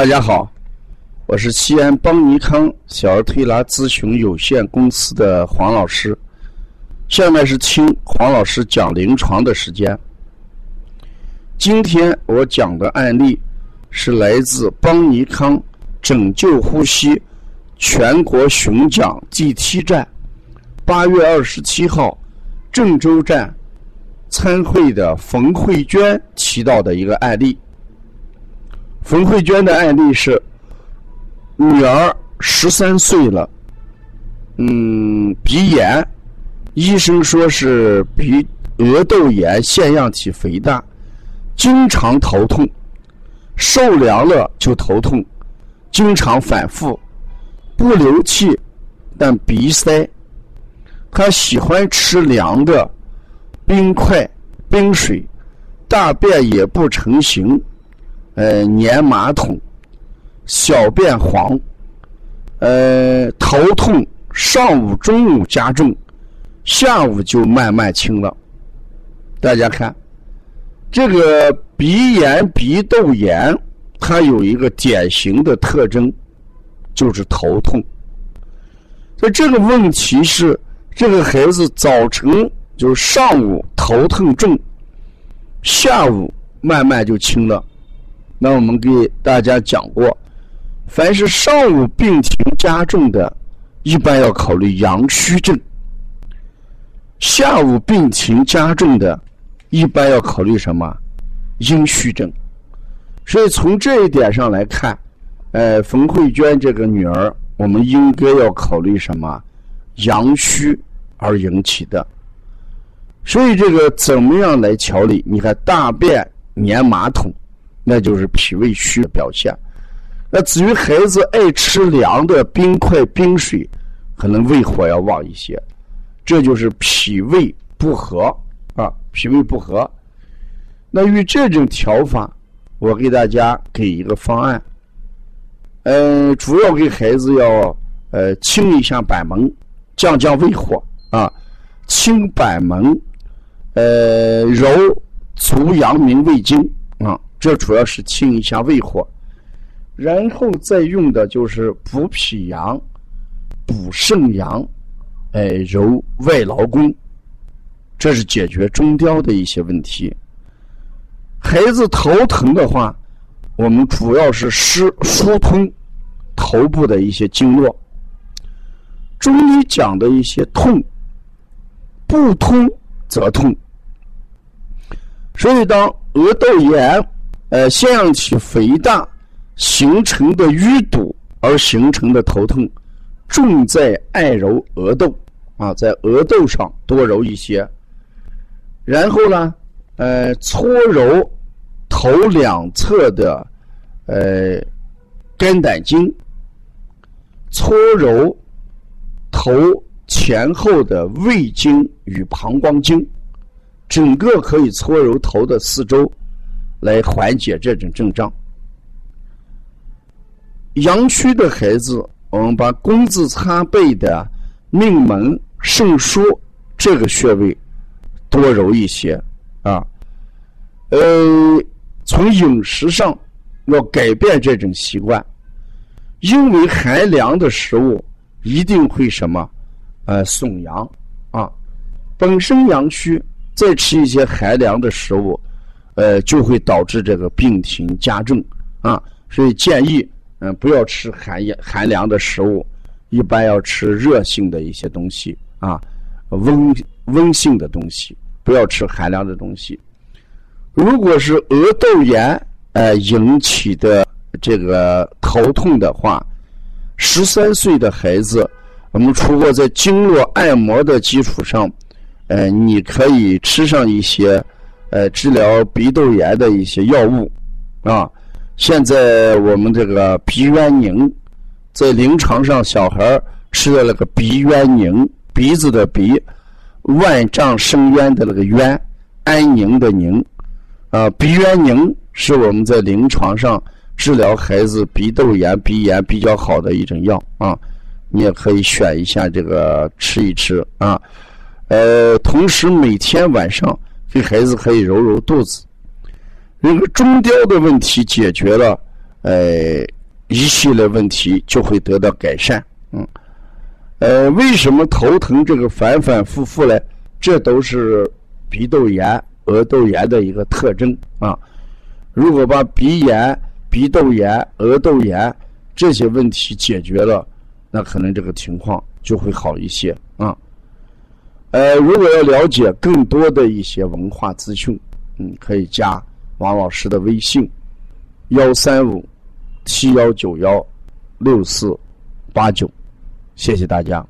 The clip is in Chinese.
大家好，我是西安邦尼康小儿推拿咨询有限公司的黄老师。下面是听黄老师讲临床的时间。今天我讲的案例是来自邦尼康拯救呼吸全国巡讲第七站，八月二十七号郑州站参会的冯慧娟提到的一个案例。冯慧娟的案例是女儿十三岁了，嗯，鼻炎，医生说是鼻额窦炎腺样体肥大，经常头痛，受凉了就头痛，经常反复，不流气，但鼻塞。他喜欢吃凉的冰块、冰水，大便也不成形。呃，粘马桶，小便黄，呃，头痛，上午、中午加重，下午就慢慢轻了。大家看，这个鼻炎、鼻窦炎，它有一个典型的特征，就是头痛。所以这个问题是，这个孩子早晨就是上午头疼重，下午慢慢就轻了。那我们给大家讲过，凡是上午病情加重的，一般要考虑阳虚症；下午病情加重的，一般要考虑什么？阴虚症。所以从这一点上来看，呃，冯慧娟这个女儿，我们应该要考虑什么？阳虚而引起的。所以这个怎么样来调理？你看大便粘马桶。那就是脾胃虚的表现。那至于孩子爱吃凉的冰块、冰水，可能胃火要旺一些，这就是脾胃不和啊，脾胃不和。那与这种调法，我给大家给一个方案。嗯，主要给孩子要呃清一下板门，降降胃火啊，清板门，呃揉足阳明胃经。这主要是清一下胃火，然后再用的就是补脾阳、补肾阳，哎，揉外劳宫，这是解决中焦的一些问题。孩子头疼的话，我们主要是疏疏通头部的一些经络。中医讲的一些痛，不通则痛，所以当额窦炎。呃，腺样体肥大形成的淤堵而形成的头痛，重在按揉额窦啊，在额窦上多揉一些，然后呢，呃，搓揉头两侧的呃肝胆经，搓揉头前后的胃经与膀胱经，整个可以搓揉头的四周。来缓解这种症状。阳虚的孩子，我们把工字擦背的命门、肾腧这个穴位多揉一些啊。呃，从饮食上要改变这种习惯，因为寒凉的食物一定会什么？呃，损阳啊。本身阳虚，再吃一些寒凉的食物。呃，就会导致这个病情加重啊，所以建议嗯不要吃寒寒凉的食物，一般要吃热性的一些东西啊，温温性的东西，不要吃寒凉的东西。如果是额窦炎呃引起的这个头痛的话，十三岁的孩子，我们除过在经络按摩的基础上，呃，你可以吃上一些。呃，治疗鼻窦炎的一些药物，啊，现在我们这个鼻渊宁，在临床上小孩吃的那个鼻渊宁，鼻子的鼻，万丈深渊的那个渊，安宁的宁，啊，鼻渊宁是我们在临床上治疗孩子鼻窦炎、鼻炎比较好的一种药啊，你也可以选一下这个吃一吃啊，呃，同时每天晚上。给孩子可以揉揉肚子，那个中焦的问题解决了，呃，一系列问题就会得到改善。嗯，呃，为什么头疼这个反反复复呢？这都是鼻窦炎、额窦炎的一个特征啊。如果把鼻炎、鼻窦炎、额窦炎这些问题解决了，那可能这个情况就会好一些啊。呃，如果要了解更多的一些文化资讯，嗯，可以加王老师的微信：幺三五七幺九幺六四八九。谢谢大家。